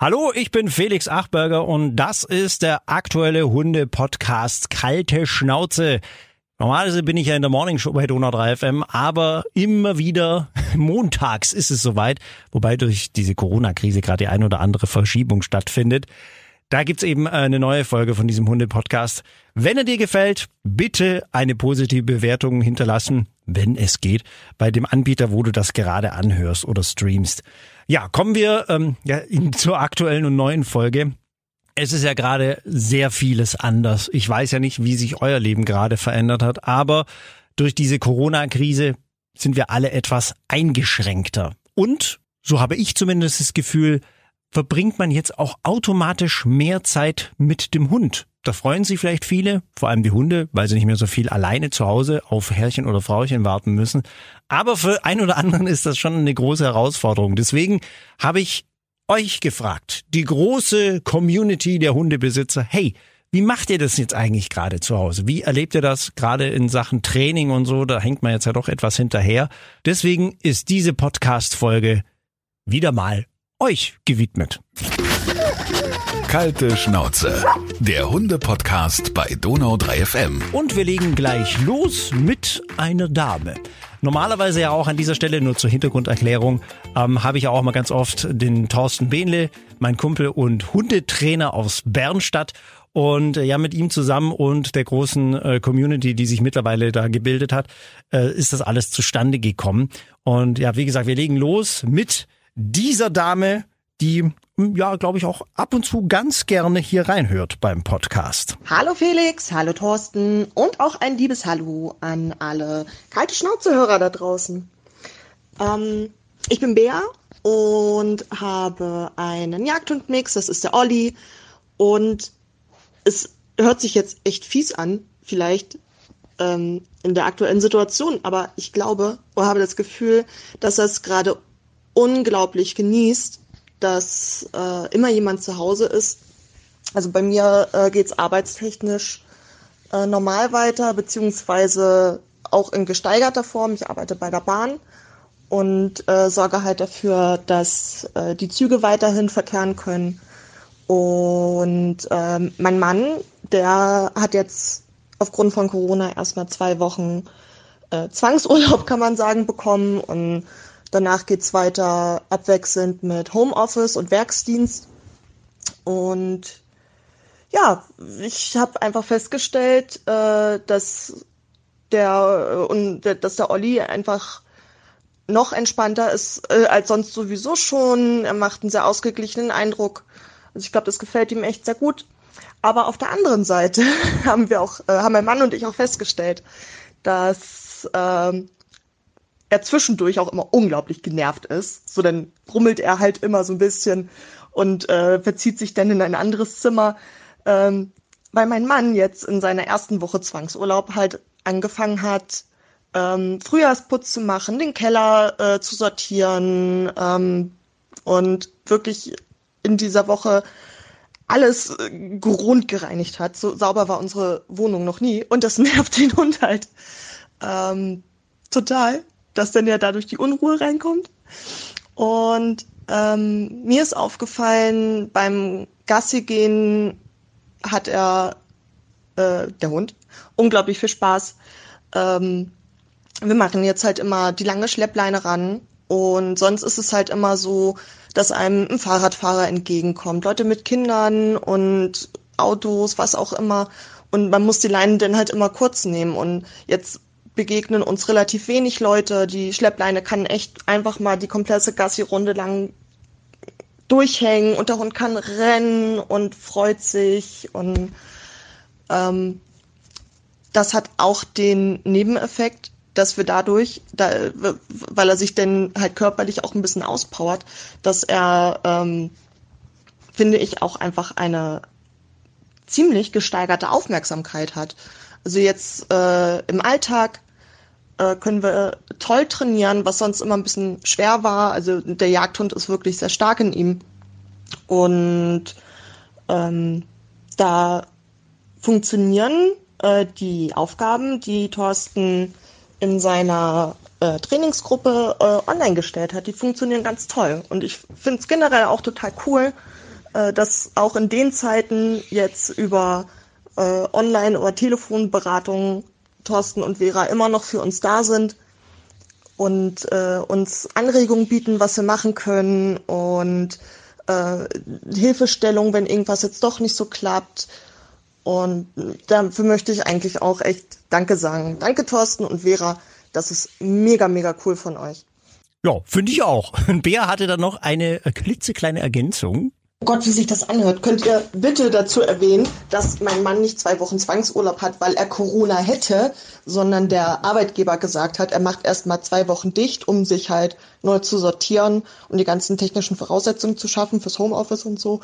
Hallo, ich bin Felix Achberger und das ist der aktuelle Hunde-Podcast Kalte Schnauze. Normalerweise bin ich ja in der Morning Show bei Donau 3 FM, aber immer wieder montags ist es soweit, wobei durch diese Corona-Krise gerade die ein oder andere Verschiebung stattfindet. Da gibt's eben eine neue Folge von diesem Hunde-Podcast. Wenn er dir gefällt, bitte eine positive Bewertung hinterlassen, wenn es geht, bei dem Anbieter, wo du das gerade anhörst oder streamst. Ja, kommen wir ähm, ja, zur aktuellen und neuen Folge. Es ist ja gerade sehr vieles anders. Ich weiß ja nicht, wie sich euer Leben gerade verändert hat, aber durch diese Corona-Krise sind wir alle etwas eingeschränkter. Und, so habe ich zumindest das Gefühl, verbringt man jetzt auch automatisch mehr Zeit mit dem Hund. Da freuen sich vielleicht viele, vor allem die Hunde, weil sie nicht mehr so viel alleine zu Hause auf Herrchen oder Frauchen warten müssen. Aber für ein oder anderen ist das schon eine große Herausforderung. Deswegen habe ich euch gefragt, die große Community der Hundebesitzer, hey, wie macht ihr das jetzt eigentlich gerade zu Hause? Wie erlebt ihr das gerade in Sachen Training und so? Da hängt man jetzt ja doch etwas hinterher. Deswegen ist diese Podcast-Folge wieder mal euch gewidmet. Kalte Schnauze, der Hunde-Podcast bei Donau 3 FM. Und wir legen gleich los mit einer Dame. Normalerweise ja auch an dieser Stelle nur zur Hintergrunderklärung ähm, habe ich ja auch mal ganz oft den Thorsten Behnle, mein Kumpel und Hundetrainer aus Bernstadt. Und äh, ja, mit ihm zusammen und der großen äh, Community, die sich mittlerweile da gebildet hat, äh, ist das alles zustande gekommen. Und ja, wie gesagt, wir legen los mit dieser Dame, die ja, glaube ich, auch ab und zu ganz gerne hier reinhört beim Podcast. Hallo Felix, hallo Thorsten und auch ein liebes Hallo an alle kalte Schnauzehörer da draußen. Ähm, ich bin Bea und habe einen Jagdhundmix, das ist der Olli und es hört sich jetzt echt fies an, vielleicht ähm, in der aktuellen Situation, aber ich glaube oder habe das Gefühl, dass es gerade unglaublich genießt, dass äh, immer jemand zu Hause ist. Also bei mir äh, geht es arbeitstechnisch äh, normal weiter, beziehungsweise auch in gesteigerter Form. Ich arbeite bei der Bahn und äh, sorge halt dafür, dass äh, die Züge weiterhin verkehren können. Und ähm, mein Mann, der hat jetzt aufgrund von Corona erstmal zwei Wochen äh, Zwangsurlaub, kann man sagen, bekommen und Danach geht's weiter abwechselnd mit Homeoffice und Werksdienst. Und ja, ich habe einfach festgestellt, äh, dass der äh, und dass der Olli einfach noch entspannter ist äh, als sonst sowieso schon. Er macht einen sehr ausgeglichenen Eindruck. Also ich glaube, das gefällt ihm echt sehr gut. Aber auf der anderen Seite haben wir auch, äh, haben mein Mann und ich auch festgestellt, dass ähm, er zwischendurch auch immer unglaublich genervt ist. So dann rummelt er halt immer so ein bisschen und äh, verzieht sich dann in ein anderes Zimmer. Ähm, weil mein Mann jetzt in seiner ersten Woche Zwangsurlaub halt angefangen hat, ähm, Frühjahrsputz zu machen, den Keller äh, zu sortieren ähm, und wirklich in dieser Woche alles äh, gereinigt hat. So sauber war unsere Wohnung noch nie und das nervt den Hund halt ähm, total dass dann ja dadurch die Unruhe reinkommt. Und ähm, mir ist aufgefallen, beim Gassi gehen hat er, äh, der Hund, unglaublich viel Spaß. Ähm, wir machen jetzt halt immer die lange Schleppleine ran und sonst ist es halt immer so, dass einem ein Fahrradfahrer entgegenkommt, Leute mit Kindern und Autos, was auch immer. Und man muss die Leine dann halt immer kurz nehmen. Und jetzt begegnen uns relativ wenig Leute. Die Schleppleine kann echt einfach mal die komplette Gassi-Runde lang durchhängen und der Hund kann rennen und freut sich und ähm, das hat auch den Nebeneffekt, dass wir dadurch, da, weil er sich denn halt körperlich auch ein bisschen auspowert, dass er, ähm, finde ich, auch einfach eine ziemlich gesteigerte Aufmerksamkeit hat. Also jetzt äh, im Alltag äh, können wir toll trainieren, was sonst immer ein bisschen schwer war. Also der Jagdhund ist wirklich sehr stark in ihm. Und ähm, da funktionieren äh, die Aufgaben, die Thorsten in seiner äh, Trainingsgruppe äh, online gestellt hat, die funktionieren ganz toll. Und ich finde es generell auch total cool, äh, dass auch in den Zeiten jetzt über äh, Online- oder Telefonberatungen Thorsten und Vera immer noch für uns da sind und äh, uns Anregungen bieten, was wir machen können und äh, Hilfestellung, wenn irgendwas jetzt doch nicht so klappt. Und dafür möchte ich eigentlich auch echt Danke sagen. Danke Thorsten und Vera. Das ist mega, mega cool von euch. Ja, finde ich auch. Bea hatte dann noch eine klitzekleine Ergänzung. Gott, wie sich das anhört, könnt ihr bitte dazu erwähnen, dass mein Mann nicht zwei Wochen Zwangsurlaub hat, weil er Corona hätte, sondern der Arbeitgeber gesagt hat, er macht erst mal zwei Wochen dicht, um sich halt neu zu sortieren und die ganzen technischen Voraussetzungen zu schaffen fürs Homeoffice und so.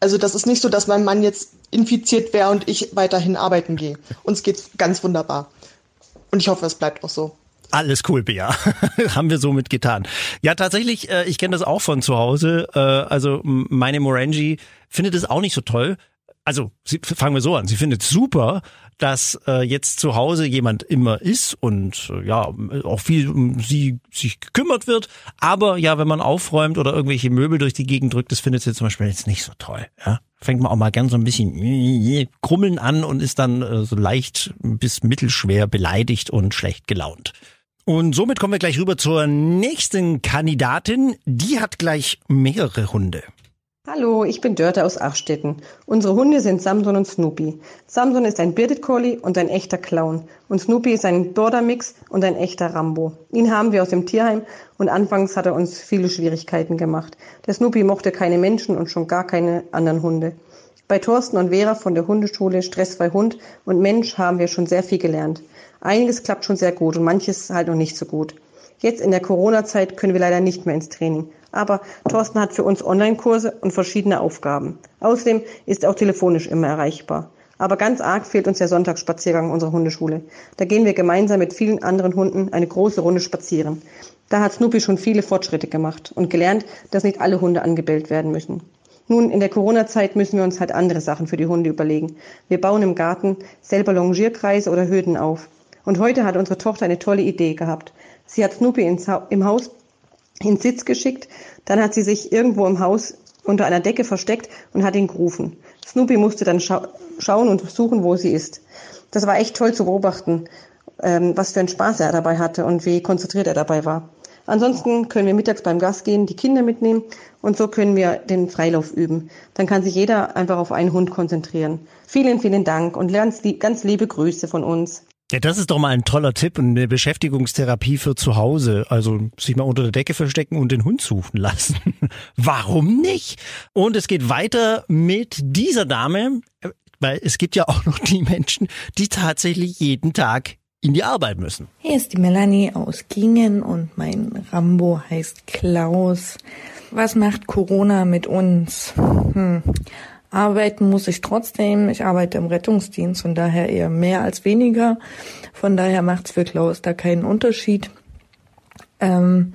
Also das ist nicht so, dass mein Mann jetzt infiziert wäre und ich weiterhin arbeiten gehe. Uns geht's ganz wunderbar. Und ich hoffe, es bleibt auch so. Alles cool, Bea. Haben wir somit getan. Ja, tatsächlich, äh, ich kenne das auch von zu Hause. Äh, also meine Morangi findet es auch nicht so toll. Also sie, fangen wir so an. Sie findet super, dass äh, jetzt zu Hause jemand immer ist und äh, ja auch viel um sie sich gekümmert wird. Aber ja, wenn man aufräumt oder irgendwelche Möbel durch die Gegend drückt, das findet sie zum Beispiel jetzt nicht so toll. Ja, fängt man auch mal gern so ein bisschen krummeln an und ist dann äh, so leicht bis mittelschwer beleidigt und schlecht gelaunt. Und somit kommen wir gleich rüber zur nächsten Kandidatin. Die hat gleich mehrere Hunde. Hallo, ich bin Dörte aus Achstetten. Unsere Hunde sind Samson und Snoopy. Samson ist ein Bearded Collie und ein echter Clown. Und Snoopy ist ein Border Mix und ein echter Rambo. Ihn haben wir aus dem Tierheim und anfangs hat er uns viele Schwierigkeiten gemacht. Der Snoopy mochte keine Menschen und schon gar keine anderen Hunde. Bei Thorsten und Vera von der Hundeschule Stressfrei Hund und Mensch haben wir schon sehr viel gelernt. Einiges klappt schon sehr gut und manches halt noch nicht so gut. Jetzt in der Corona-Zeit können wir leider nicht mehr ins Training. Aber Thorsten hat für uns Online-Kurse und verschiedene Aufgaben. Außerdem ist er auch telefonisch immer erreichbar. Aber ganz arg fehlt uns der Sonntagsspaziergang unserer Hundeschule. Da gehen wir gemeinsam mit vielen anderen Hunden eine große Runde spazieren. Da hat Snoopy schon viele Fortschritte gemacht und gelernt, dass nicht alle Hunde angebellt werden müssen. Nun, in der Corona-Zeit müssen wir uns halt andere Sachen für die Hunde überlegen. Wir bauen im Garten selber Longierkreise oder Hürden auf. Und heute hat unsere Tochter eine tolle Idee gehabt. Sie hat Snoopy ins ha im Haus ins Sitz geschickt, dann hat sie sich irgendwo im Haus unter einer Decke versteckt und hat ihn gerufen. Snoopy musste dann scha schauen und suchen, wo sie ist. Das war echt toll zu beobachten, ähm, was für einen Spaß er dabei hatte und wie konzentriert er dabei war. Ansonsten können wir mittags beim Gas gehen, die Kinder mitnehmen und so können wir den Freilauf üben. Dann kann sich jeder einfach auf einen Hund konzentrieren. Vielen, vielen Dank und lernt ganz liebe Grüße von uns. Ja, das ist doch mal ein toller Tipp und eine Beschäftigungstherapie für zu Hause. Also sich mal unter der Decke verstecken und den Hund suchen lassen. Warum nicht? Und es geht weiter mit dieser Dame, weil es gibt ja auch noch die Menschen, die tatsächlich jeden Tag in die Arbeit müssen. Hier ist die Melanie aus Gingen und mein Rambo heißt Klaus. Was macht Corona mit uns? Hm. Arbeiten muss ich trotzdem. Ich arbeite im Rettungsdienst und daher eher mehr als weniger. Von daher macht es für Klaus da keinen Unterschied. Ähm,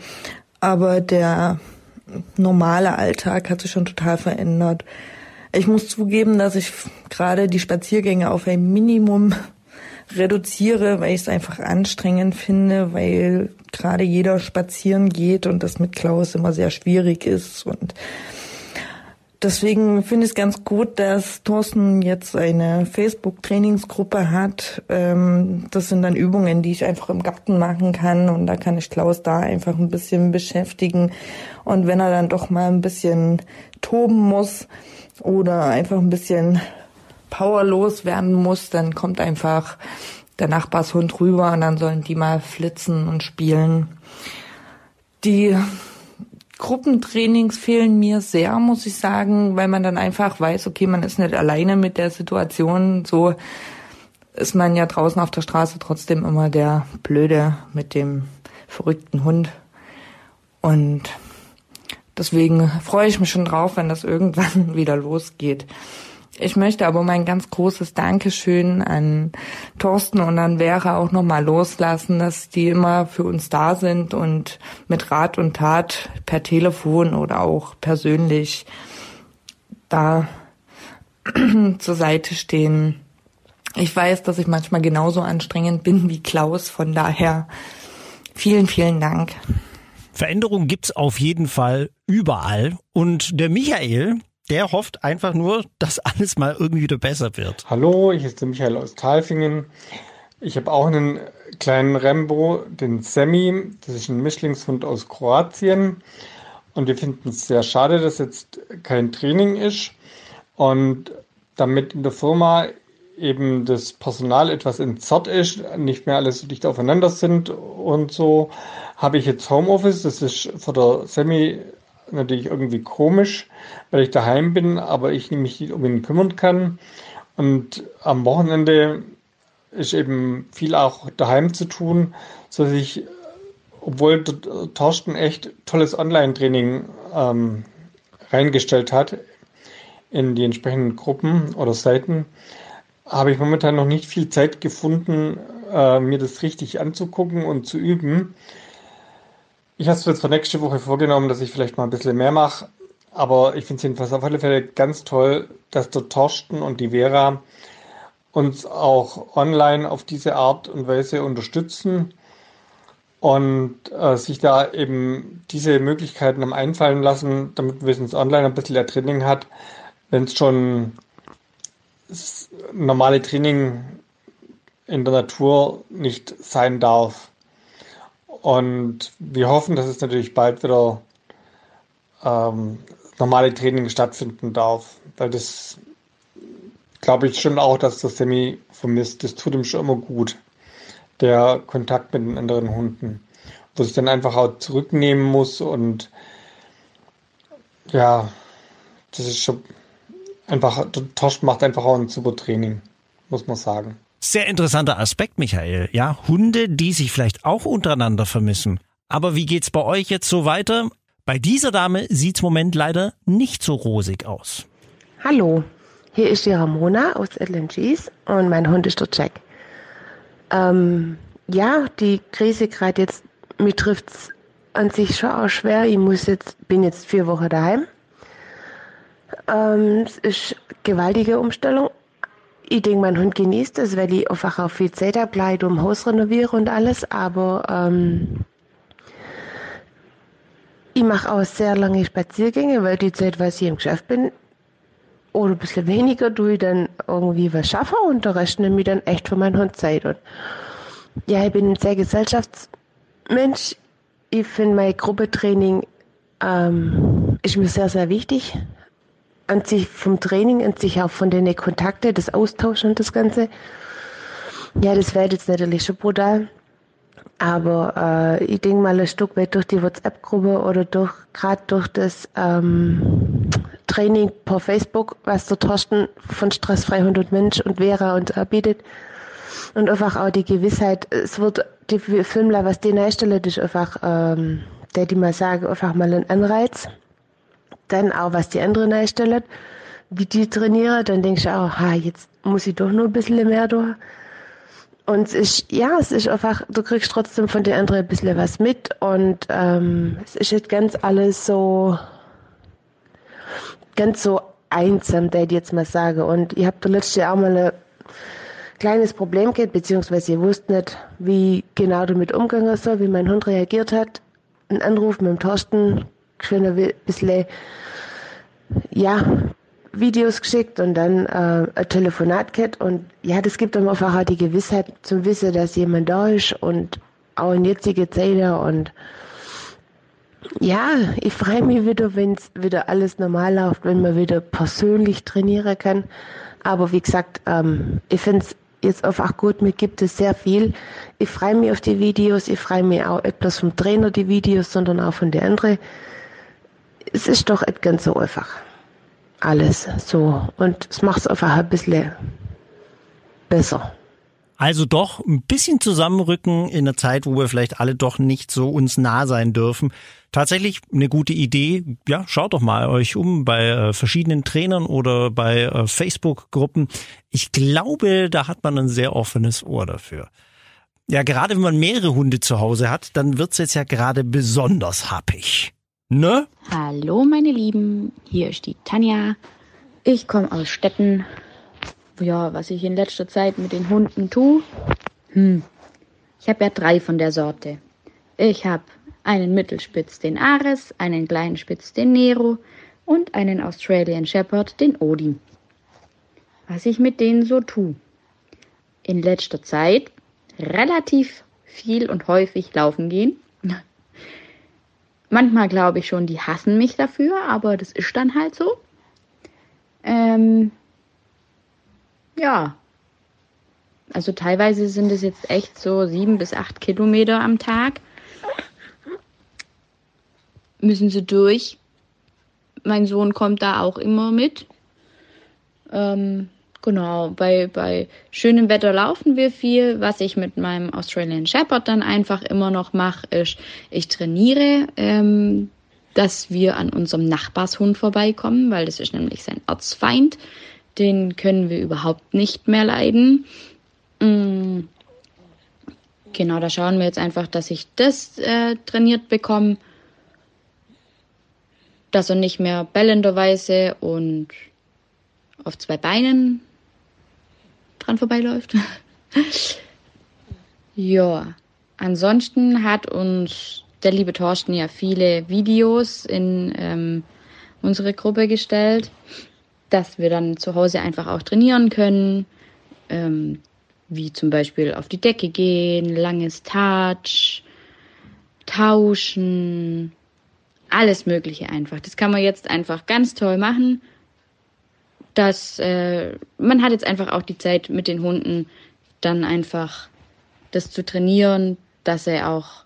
aber der normale Alltag hat sich schon total verändert. Ich muss zugeben, dass ich gerade die Spaziergänge auf ein Minimum reduziere, weil ich es einfach anstrengend finde, weil gerade jeder spazieren geht und das mit Klaus immer sehr schwierig ist und Deswegen finde ich es ganz gut, dass Thorsten jetzt eine Facebook-Trainingsgruppe hat. Ähm, das sind dann Übungen, die ich einfach im Garten machen kann und da kann ich Klaus da einfach ein bisschen beschäftigen. Und wenn er dann doch mal ein bisschen toben muss oder einfach ein bisschen powerlos werden muss, dann kommt einfach der Nachbarshund rüber und dann sollen die mal flitzen und spielen. Die Gruppentrainings fehlen mir sehr, muss ich sagen, weil man dann einfach weiß, okay, man ist nicht alleine mit der Situation. So ist man ja draußen auf der Straße trotzdem immer der Blöde mit dem verrückten Hund. Und deswegen freue ich mich schon drauf, wenn das irgendwann wieder losgeht. Ich möchte aber mein ganz großes Dankeschön an Thorsten und an Vera auch nochmal loslassen, dass die immer für uns da sind und mit Rat und Tat per Telefon oder auch persönlich da zur Seite stehen. Ich weiß, dass ich manchmal genauso anstrengend bin wie Klaus, von daher vielen, vielen Dank. Veränderung gibt's auf jeden Fall überall und der Michael, Der hofft einfach nur, dass alles mal irgendwie wieder besser wird. Hallo, ich bin Michael aus Talfingen. Ich habe auch einen kleinen Rembo, den Semi. Das ist ein Mischlingshund aus Kroatien. Und wir finden es sehr schade, dass jetzt kein Training ist. Und damit in der Firma eben das Personal etwas entzerrt ist, nicht mehr alles so dicht aufeinander sind und so, habe ich jetzt Homeoffice. Das ist für der Semi natürlich irgendwie komisch, weil ich daheim bin, aber ich mich nicht um ihn kümmern kann. Und am Wochenende ist eben viel auch daheim zu tun, so dass ich, obwohl Thorsten echt tolles Online-Training ähm, reingestellt hat in die entsprechenden Gruppen oder Seiten, habe ich momentan noch nicht viel Zeit gefunden, äh, mir das richtig anzugucken und zu üben. Ich habe es jetzt für nächste Woche vorgenommen, dass ich vielleicht mal ein bisschen mehr mache. Aber ich finde es jedenfalls auf alle Fälle ganz toll, dass der Torsten und die Vera uns auch online auf diese Art und Weise unterstützen und äh, sich da eben diese Möglichkeiten am einfallen lassen, damit es online ein bisschen Training hat, wenn es schon normale Training in der Natur nicht sein darf. Und wir hoffen, dass es natürlich bald wieder ähm, normale Training stattfinden darf, weil das glaube ich schon auch, dass das Semi vermisst. Das tut ihm schon immer gut, der Kontakt mit den anderen Hunden, wo sich dann einfach auch zurücknehmen muss und ja, das ist schon einfach, Tosch macht einfach auch ein super Training, muss man sagen. Sehr interessanter Aspekt, Michael. Ja, Hunde, die sich vielleicht auch untereinander vermissen. Aber wie geht's bei euch jetzt so weiter? Bei dieser Dame sieht's im Moment leider nicht so rosig aus. Hallo, hier ist die Ramona aus LNGs und mein Hund ist der Jack. Ähm, ja, die Krise gerade jetzt, mir trifft's an sich schon auch schwer. Ich muss jetzt, bin jetzt vier Wochen daheim ähm, es ist eine gewaltige Umstellung. Ich denke, mein Hund genießt es, weil ich einfach auch viel Zeit habe, um Haus renoviere und alles. Aber ähm, ich mache auch sehr lange Spaziergänge, weil die Zeit, was ich im Geschäft bin, oder ein bisschen weniger, tue ich dann irgendwie was schaffen und der Rest nehme ich dann echt für meinen Hund Zeit. Und ja, ich bin ein sehr Gesellschaftsmensch. Ich finde mein Gruppetraining ähm, ist mir sehr, sehr wichtig an sich vom Training, an sich auch von den Kontakten, das Austauschen und das Ganze. Ja, das wäre jetzt natürlich schon brutal. Aber äh, ich denke mal ein Stück weit durch die WhatsApp-Gruppe oder durch gerade durch das ähm, Training per Facebook, was der Thorsten von Stressfrei 100 Mensch und Vera uns erbietet. Und einfach auch die Gewissheit, es wird die Filmler, was die einstellen, ist einfach, ähm, der die mal sagen, einfach mal ein Anreiz dann auch, was die anderen einstellen, wie die trainieren, dann denke ich auch, ha, jetzt muss ich doch nur ein bisschen mehr durch. Und es ist, ja, es ist einfach, du kriegst trotzdem von den anderen ein bisschen was mit und ähm, es ist jetzt ganz alles so, ganz so einsam, der ich jetzt mal sage. Und ich habe da letztes Jahr auch mal ein kleines Problem gehabt, beziehungsweise ich wusste nicht, wie genau damit umgegangen soll, wie mein Hund reagiert hat. Ein Anruf mit dem Thorsten, schon ein bisschen, ja, Videos geschickt und dann äh, ein Telefonat gehabt. Und ja, das gibt einem einfach auch die Gewissheit zum Wissen, dass jemand da ist und auch in jetzige Zeiten. Und ja, ich freue mich wieder, wenn es wieder alles normal läuft, wenn man wieder persönlich trainieren kann. Aber wie gesagt, ähm, ich finde es jetzt einfach gut, mir gibt es sehr viel. Ich freue mich auf die Videos, ich freue mich auch etwas vom Trainer die Videos, sondern auch von den anderen es ist doch nicht ganz so einfach. Alles so. Und es macht es einfach ein bisschen besser. Also doch ein bisschen zusammenrücken in einer Zeit, wo wir vielleicht alle doch nicht so uns nah sein dürfen. Tatsächlich eine gute Idee. Ja, schaut doch mal euch um bei äh, verschiedenen Trainern oder bei äh, Facebook-Gruppen. Ich glaube, da hat man ein sehr offenes Ohr dafür. Ja, gerade wenn man mehrere Hunde zu Hause hat, dann wird's jetzt ja gerade besonders happig. Ne? Hallo meine Lieben, hier ist die Tanja. Ich komme aus Stetten. Ja, was ich in letzter Zeit mit den Hunden tue? Hm, ich habe ja drei von der Sorte. Ich habe einen Mittelspitz, den Ares, einen kleinen Spitz, den Nero, und einen Australian Shepherd, den Odi. Was ich mit denen so tue. In letzter Zeit relativ viel und häufig laufen gehen. Manchmal glaube ich schon, die hassen mich dafür, aber das ist dann halt so. Ähm, ja. Also teilweise sind es jetzt echt so sieben bis acht Kilometer am Tag. Müssen sie durch. Mein Sohn kommt da auch immer mit. Ähm, genau, bei, bei schönem Wetter laufen wir viel. Was ich mit meinem Australian Shepherd dann einfach immer noch mache, ist, ich trainiere, ähm, dass wir an unserem Nachbarshund vorbeikommen, weil das ist nämlich sein Erzfeind. Den können wir überhaupt nicht mehr leiden. Mhm. Genau, da schauen wir jetzt einfach, dass ich das äh, trainiert bekomme, dass er nicht mehr bellenderweise und auf zwei Beinen dran vorbeiläuft. ja, ansonsten hat uns der liebe Thorsten ja viele Videos in ähm, unsere Gruppe gestellt, dass wir dann zu Hause einfach auch trainieren können, ähm, wie zum Beispiel auf die Decke gehen, langes Touch, tauschen, alles Mögliche einfach. Das kann man jetzt einfach ganz toll machen dass äh, man hat jetzt einfach auch die Zeit mit den Hunden dann einfach das zu trainieren, dass sie auch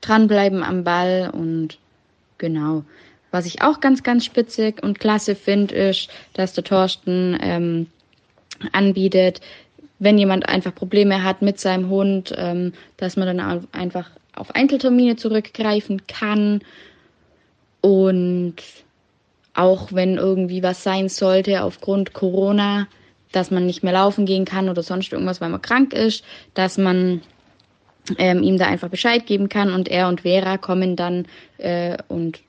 dranbleiben am Ball und genau. Was ich auch ganz, ganz spitzig und klasse finde, ist, dass der Thorsten ähm, anbietet, wenn jemand einfach Probleme hat mit seinem Hund, ähm, dass man dann einfach auf Einzeltermine zurückgreifen kann und auch wenn irgendwie was sein sollte aufgrund Corona, dass man nicht mehr laufen gehen kann oder sonst irgendwas, weil man krank ist, dass man ähm, ihm da einfach Bescheid geben kann und er und Vera kommen dann äh, und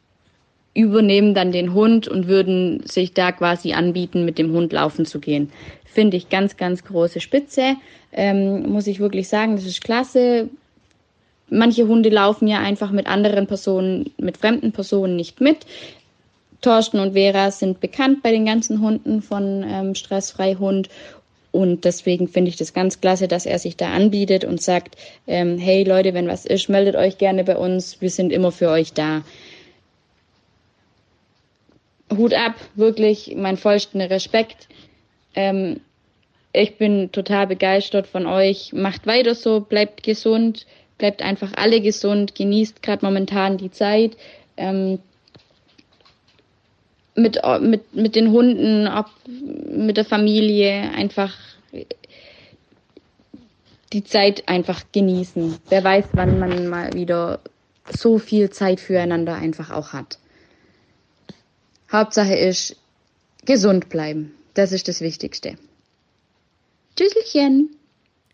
übernehmen dann den Hund und würden sich da quasi anbieten, mit dem Hund laufen zu gehen. Finde ich ganz, ganz große Spitze. Ähm, muss ich wirklich sagen, das ist klasse. Manche Hunde laufen ja einfach mit anderen Personen, mit fremden Personen nicht mit. Torsten und Vera sind bekannt bei den ganzen Hunden von ähm, Stressfrei Hund. Und deswegen finde ich das ganz klasse, dass er sich da anbietet und sagt, ähm, hey Leute, wenn was ist, meldet euch gerne bei uns. Wir sind immer für euch da. Hut ab, wirklich mein vollster Respekt. Ähm, ich bin total begeistert von euch. Macht weiter so, bleibt gesund, bleibt einfach alle gesund, genießt gerade momentan die Zeit. Ähm, mit, mit, mit den Hunden, ob mit der Familie, einfach die Zeit einfach genießen. Wer weiß, wann man mal wieder so viel Zeit füreinander einfach auch hat. Hauptsache ist gesund bleiben. Das ist das Wichtigste. Tschüsselchen.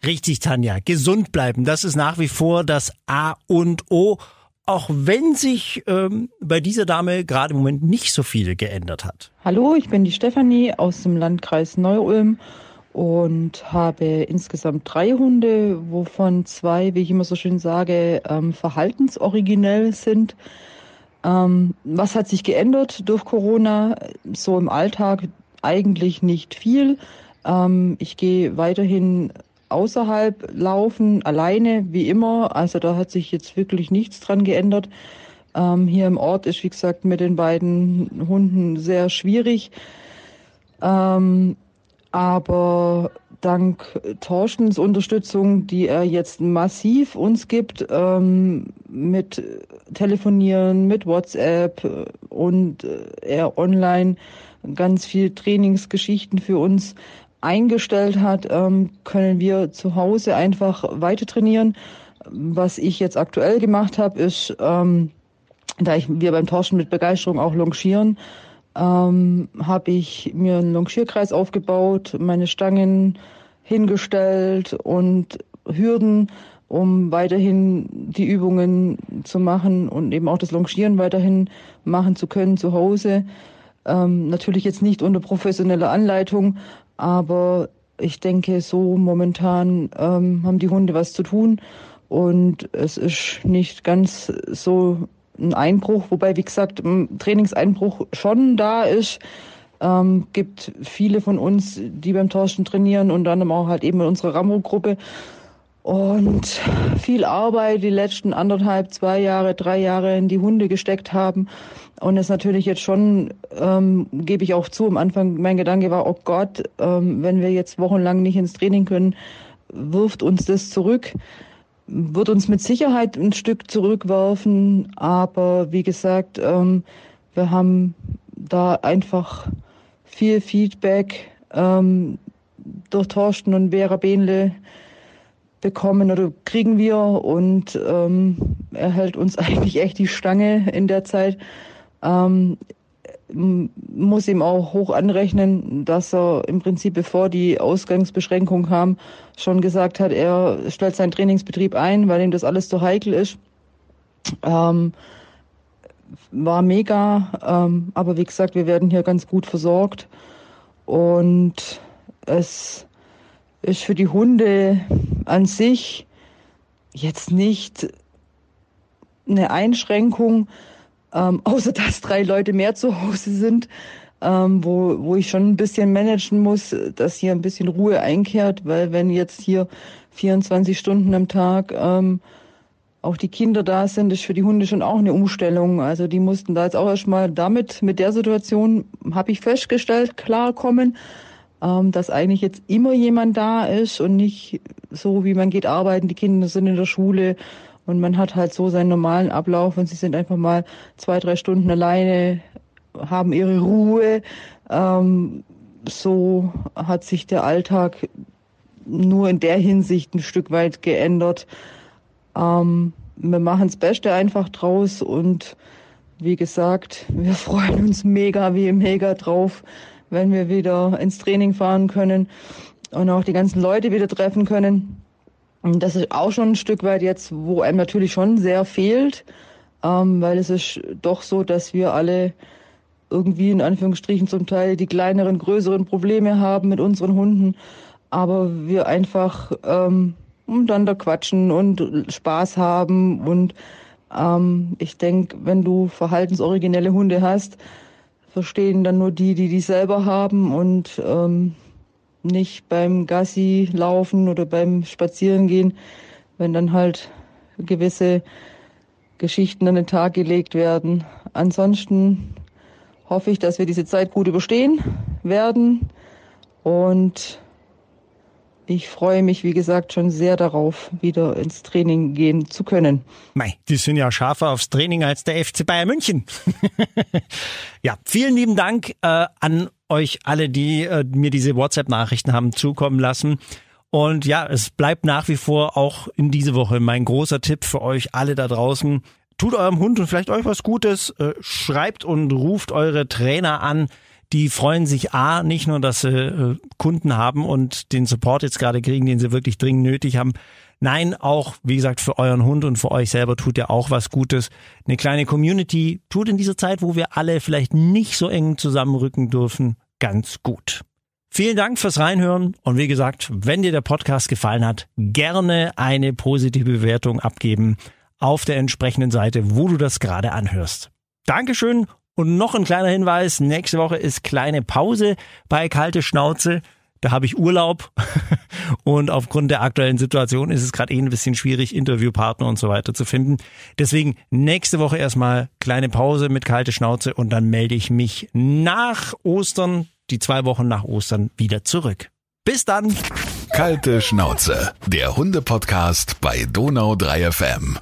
Richtig, Tanja. Gesund bleiben. Das ist nach wie vor das A und O auch wenn sich ähm, bei dieser Dame gerade im Moment nicht so viel geändert hat. Hallo, ich bin die Stefanie aus dem Landkreis Neu-Ulm und habe insgesamt drei Hunde, wovon zwei, wie ich immer so schön sage, ähm, verhaltensoriginell sind. Ähm, was hat sich geändert durch Corona? So im Alltag eigentlich nicht viel. Ähm, ich gehe weiterhin außerhalb laufen, alleine, wie immer. Also da hat sich jetzt wirklich nichts dran geändert. Ähm, hier im Ort ist, wie gesagt, mit den beiden Hunden sehr schwierig. Ähm, aber dank Torstens Unterstützung, die er jetzt massiv uns gibt, ähm, mit Telefonieren, mit WhatsApp und äh, er online ganz viel Trainingsgeschichten für uns, eingestellt hat, ähm, können wir zu Hause einfach weiter trainieren. Was ich jetzt aktuell gemacht habe, ist, ähm, da ich, wir beim Tauschen mit Begeisterung auch longieren, ähm, habe ich mir einen Longierkreis aufgebaut, meine Stangen hingestellt und Hürden, um weiterhin die Übungen zu machen und eben auch das Longieren weiterhin machen zu können zu Hause. Ähm, natürlich jetzt nicht unter professioneller Anleitung, aber ich denke, so momentan ähm, haben die Hunde was zu tun und es ist nicht ganz so ein Einbruch, wobei, wie gesagt, ein Trainingseinbruch schon da ist. Ähm, gibt viele von uns, die beim Torsten trainieren und dann auch halt eben in unserer Rambo-Gruppe. Und viel Arbeit die letzten anderthalb, zwei Jahre, drei Jahre in die Hunde gesteckt haben. Und es natürlich jetzt schon, ähm, gebe ich auch zu, am Anfang mein Gedanke war, oh Gott, ähm, wenn wir jetzt wochenlang nicht ins Training können, wirft uns das zurück wird uns mit Sicherheit ein Stück zurückwerfen, aber wie gesagt, ähm, wir haben da einfach viel Feedback ähm, durch Torsten und Vera Behnle bekommen oder kriegen wir und ähm, er hält uns eigentlich echt die Stange in der Zeit. Ähm, muss ihm auch hoch anrechnen, dass er im Prinzip, bevor die Ausgangsbeschränkung kam, schon gesagt hat, er stellt seinen Trainingsbetrieb ein, weil ihm das alles zu heikel ist. Ähm, war mega, ähm, aber wie gesagt, wir werden hier ganz gut versorgt und es ist für die Hunde an sich jetzt nicht eine Einschränkung, ähm, außer dass drei Leute mehr zu Hause sind, ähm, wo, wo ich schon ein bisschen managen muss, dass hier ein bisschen Ruhe einkehrt, weil wenn jetzt hier 24 Stunden am Tag ähm, auch die Kinder da sind, ist für die Hunde schon auch eine Umstellung. Also die mussten da jetzt auch erstmal damit, mit der Situation, habe ich festgestellt, klarkommen, ähm, dass eigentlich jetzt immer jemand da ist und nicht so, wie man geht arbeiten, die Kinder sind in der Schule und man hat halt so seinen normalen Ablauf und sie sind einfach mal zwei, drei Stunden alleine, haben ihre Ruhe. Ähm, so hat sich der Alltag nur in der Hinsicht ein Stück weit geändert. Ähm, wir machen das Beste einfach draus und wie gesagt, wir freuen uns mega wie mega drauf, wenn wir wieder ins Training fahren können und auch die ganzen Leute wieder treffen können. Und das ist auch schon ein Stück weit jetzt, wo einem natürlich schon sehr fehlt, ähm, weil es ist doch so, dass wir alle irgendwie in Anführungsstrichen zum Teil die kleineren, größeren Probleme haben mit unseren Hunden, aber wir einfach ähm, miteinander quatschen und Spaß haben und ähm, ich denke, wenn du verhaltensoriginelle Hunde hast, verstehen dann nur die, die die selber haben und ähm, nicht beim Gassi laufen oder beim Spazierengehen, wenn dann halt gewisse Geschichten an den Tag gelegt werden. Ansonsten hoffe ich, dass wir diese Zeit gut überstehen werden und ich freue mich, wie gesagt, schon sehr darauf, wieder ins Training gehen zu können. Mei, die sind ja scharfer aufs Training als der FC Bayern München. ja, vielen lieben Dank äh, an euch alle, die äh, mir diese WhatsApp-Nachrichten haben zukommen lassen. Und ja, es bleibt nach wie vor auch in diese Woche mein großer Tipp für euch alle da draußen. Tut eurem Hund und vielleicht euch was Gutes, äh, schreibt und ruft eure Trainer an. Die freuen sich A, nicht nur, dass sie äh, Kunden haben und den Support jetzt gerade kriegen, den sie wirklich dringend nötig haben, Nein, auch, wie gesagt, für euren Hund und für euch selber tut ihr auch was Gutes. Eine kleine Community tut in dieser Zeit, wo wir alle vielleicht nicht so eng zusammenrücken dürfen, ganz gut. Vielen Dank fürs Reinhören und wie gesagt, wenn dir der Podcast gefallen hat, gerne eine positive Bewertung abgeben auf der entsprechenden Seite, wo du das gerade anhörst. Dankeschön und noch ein kleiner Hinweis, nächste Woche ist kleine Pause bei Kalte Schnauze. Da habe ich Urlaub und aufgrund der aktuellen Situation ist es gerade eh ein bisschen schwierig, Interviewpartner und so weiter zu finden. Deswegen nächste Woche erstmal kleine Pause mit kalte Schnauze und dann melde ich mich nach Ostern, die zwei Wochen nach Ostern, wieder zurück. Bis dann! Kalte Schnauze, der Hunde-Podcast bei Donau 3 FM.